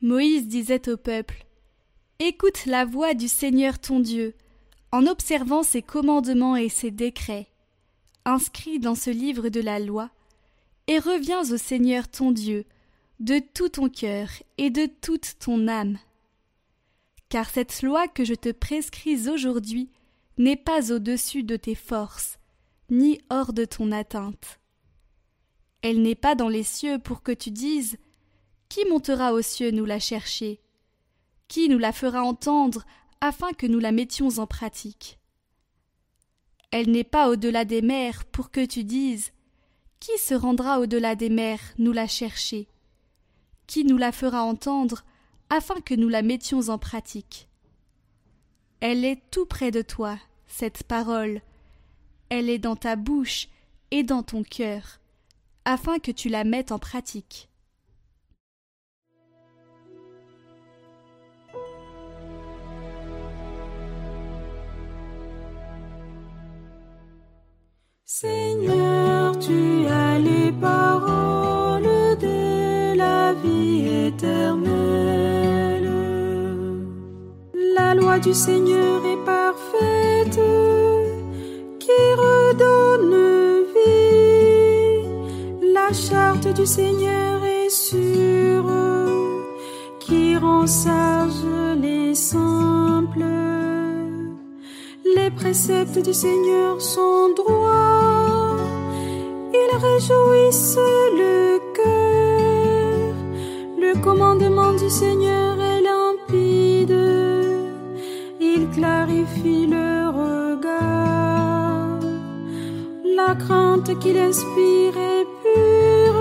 Moïse disait au peuple Écoute la voix du Seigneur ton Dieu, en observant ses commandements et ses décrets, inscrits dans ce livre de la loi, et reviens au Seigneur ton Dieu, de tout ton cœur et de toute ton âme. Car cette loi que je te prescris aujourd'hui n'est pas au-dessus de tes forces, ni hors de ton atteinte. Elle n'est pas dans les cieux pour que tu dises Qui montera aux cieux nous la chercher? Qui nous la fera entendre afin que nous la mettions en pratique? Elle n'est pas au-delà des mers pour que tu dises Qui se rendra au-delà des mers nous la chercher? Qui nous la fera entendre afin que nous la mettions en pratique? Elle est tout près de toi, cette parole, elle est dans ta bouche et dans ton cœur, afin que tu la mettes en pratique. Seigneur, tu as les paroles de la vie éternelle. La loi du Seigneur est parfaite qui redonne vie. La charte du Seigneur est sûre, qui rend sages les simples. Les préceptes du Seigneur sont droits, ils réjouissent le cœur. Le commandement du Seigneur est limpide, il clarifie le regard. La crainte qu'il inspire est pure,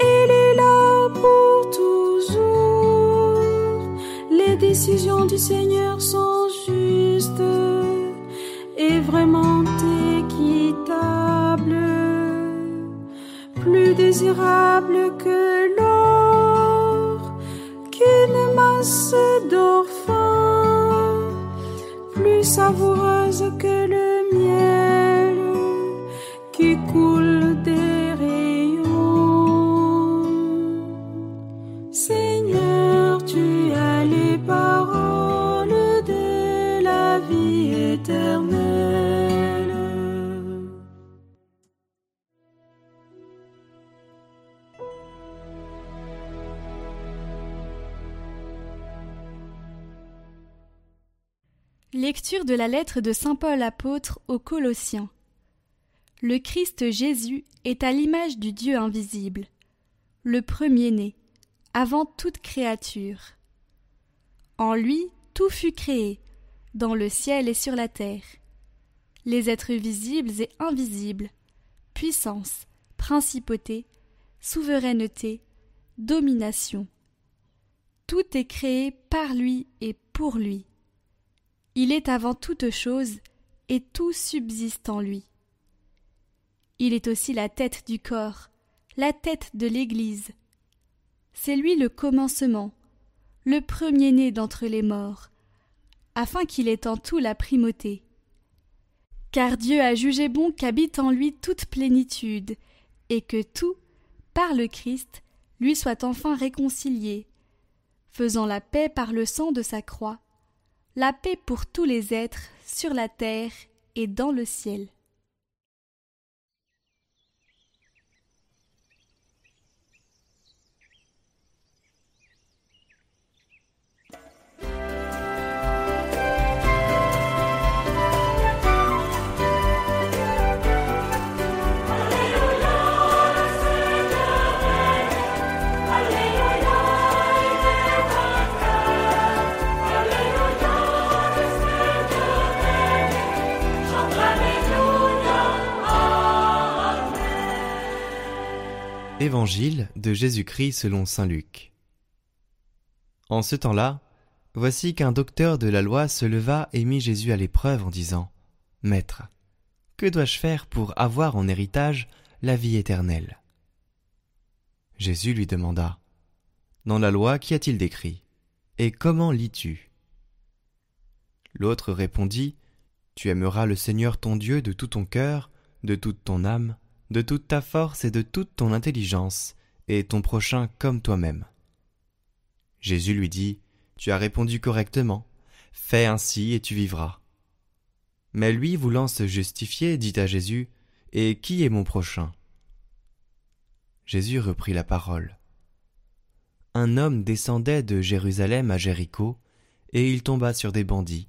il est là pour toujours. Les décisions du Seigneur sont justes et vraiment que l'or, qu'une masse d'or fin, plus savoureuse que Lecture de la lettre de Saint Paul apôtre aux Colossiens. Le Christ Jésus est à l'image du Dieu invisible, le premier-né, avant toute créature. En lui tout fut créé, dans le ciel et sur la terre. Les êtres visibles et invisibles, puissance, principauté, souveraineté, domination. Tout est créé par lui et pour lui. Il est avant toute chose, et tout subsiste en lui. Il est aussi la tête du corps, la tête de l'Église. C'est lui le commencement, le premier-né d'entre les morts, afin qu'il ait en tout la primauté. Car Dieu a jugé bon qu'habite en lui toute plénitude, et que tout, par le Christ, lui soit enfin réconcilié, faisant la paix par le sang de sa croix, la paix pour tous les êtres sur la terre et dans le ciel. Évangile de Jésus-Christ selon saint Luc. En ce temps-là, voici qu'un docteur de la loi se leva et mit Jésus à l'épreuve en disant Maître, que dois-je faire pour avoir en héritage la vie éternelle? Jésus lui demanda Dans la loi, qu'y a-t-il décrit? Et comment lis-tu? L'autre répondit Tu aimeras le Seigneur ton Dieu de tout ton cœur, de toute ton âme, de toute ta force et de toute ton intelligence, et ton prochain comme toi-même. Jésus lui dit, Tu as répondu correctement, fais ainsi et tu vivras. Mais lui, voulant se justifier, dit à Jésus, Et qui est mon prochain? Jésus reprit la parole. Un homme descendait de Jérusalem à Jéricho, et il tomba sur des bandits.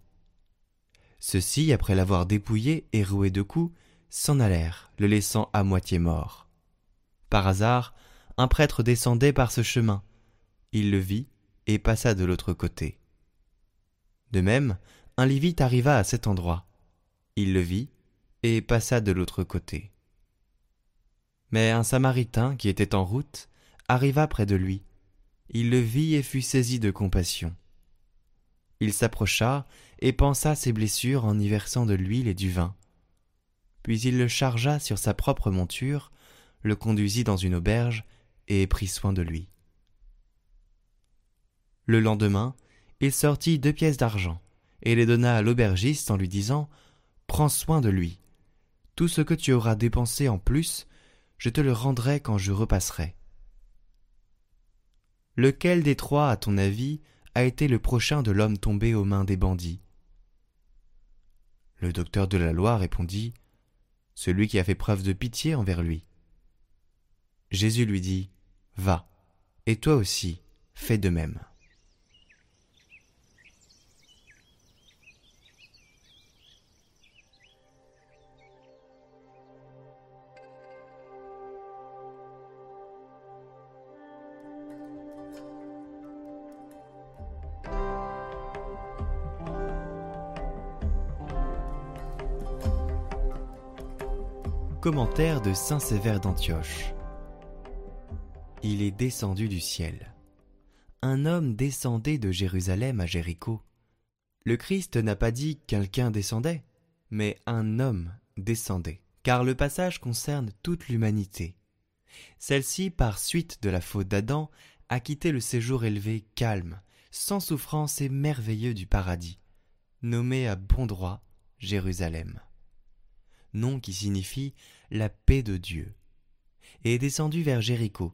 Ceux-ci, après l'avoir dépouillé et roué de coups, s'en allèrent, le laissant à moitié mort. Par hasard, un prêtre descendait par ce chemin. Il le vit et passa de l'autre côté. De même, un Lévite arriva à cet endroit. Il le vit et passa de l'autre côté. Mais un Samaritain qui était en route arriva près de lui. Il le vit et fut saisi de compassion. Il s'approcha et pansa ses blessures en y versant de l'huile et du vin. Puis il le chargea sur sa propre monture, le conduisit dans une auberge et prit soin de lui. Le lendemain, il sortit deux pièces d'argent et les donna à l'aubergiste en lui disant Prends soin de lui. Tout ce que tu auras dépensé en plus, je te le rendrai quand je repasserai. Lequel des trois, à ton avis, a été le prochain de l'homme tombé aux mains des bandits? Le docteur de la loi répondit Celui qui a fait preuve de pitié envers lui. Jésus lui dit Va, et toi aussi, fais de même. Commentaire de Saint Sévère d'Antioche. Il est descendu du ciel. Un homme descendait de Jérusalem à Jéricho. Le Christ n'a pas dit quelqu'un descendait, mais un homme descendait, car le passage concerne toute l'humanité. Celle-ci, par suite de la faute d'Adam, a quitté le séjour élevé, calme, sans souffrance et merveilleux du paradis, nommé à bon droit Jérusalem nom qui signifie la paix de Dieu, et est descendu vers Jéricho,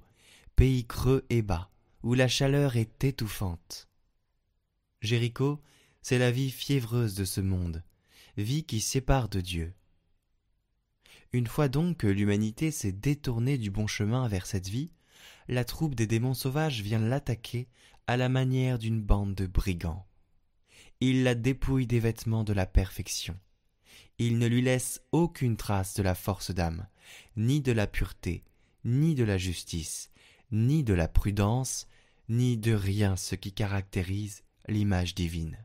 pays creux et bas, où la chaleur est étouffante. Jéricho, c'est la vie fiévreuse de ce monde, vie qui sépare de Dieu. Une fois donc que l'humanité s'est détournée du bon chemin vers cette vie, la troupe des démons sauvages vient l'attaquer à la manière d'une bande de brigands. Il la dépouille des vêtements de la perfection il ne lui laisse aucune trace de la force d'âme, ni de la pureté, ni de la justice, ni de la prudence, ni de rien ce qui caractérise l'image divine.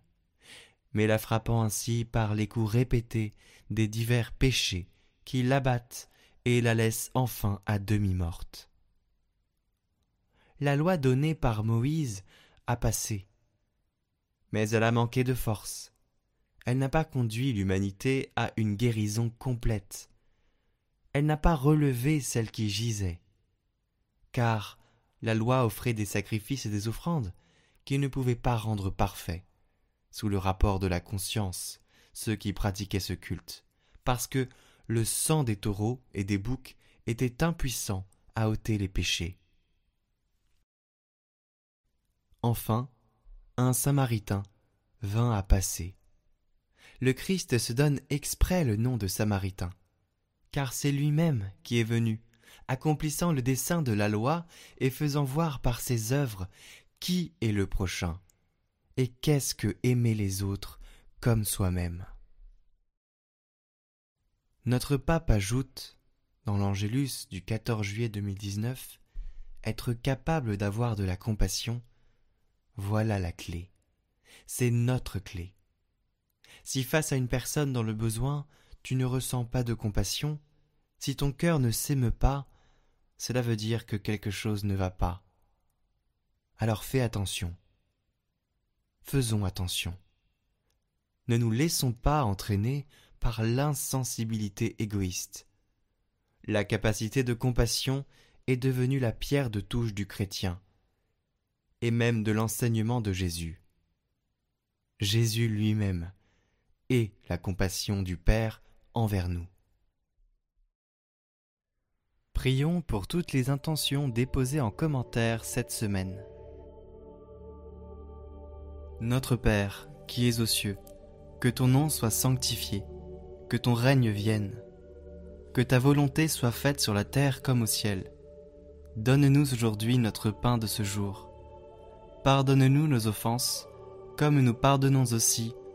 Mais la frappant ainsi par les coups répétés des divers péchés qui l'abattent et la laissent enfin à demi morte. La loi donnée par Moïse a passé, mais elle a manqué de force elle n'a pas conduit l'humanité à une guérison complète. Elle n'a pas relevé celle qui gisait. Car la loi offrait des sacrifices et des offrandes qui ne pouvaient pas rendre parfaits, sous le rapport de la conscience, ceux qui pratiquaient ce culte, parce que le sang des taureaux et des boucs était impuissant à ôter les péchés. Enfin, un samaritain vint à passer le Christ se donne exprès le nom de Samaritain, car c'est lui-même qui est venu, accomplissant le dessein de la loi et faisant voir par ses œuvres qui est le prochain, et qu'est-ce que aimer les autres comme soi-même. Notre pape ajoute, dans l'Angélus du 14 juillet 2019, être capable d'avoir de la compassion, voilà la clé. C'est notre clé. Si face à une personne dans le besoin, tu ne ressens pas de compassion, si ton cœur ne s'émeut pas, cela veut dire que quelque chose ne va pas. Alors fais attention. Faisons attention. Ne nous laissons pas entraîner par l'insensibilité égoïste. La capacité de compassion est devenue la pierre de touche du chrétien, et même de l'enseignement de Jésus. Jésus lui-même et la compassion du Père envers nous. Prions pour toutes les intentions déposées en commentaire cette semaine. Notre Père, qui es aux cieux, que ton nom soit sanctifié, que ton règne vienne, que ta volonté soit faite sur la terre comme au ciel. Donne-nous aujourd'hui notre pain de ce jour. Pardonne-nous nos offenses, comme nous pardonnons aussi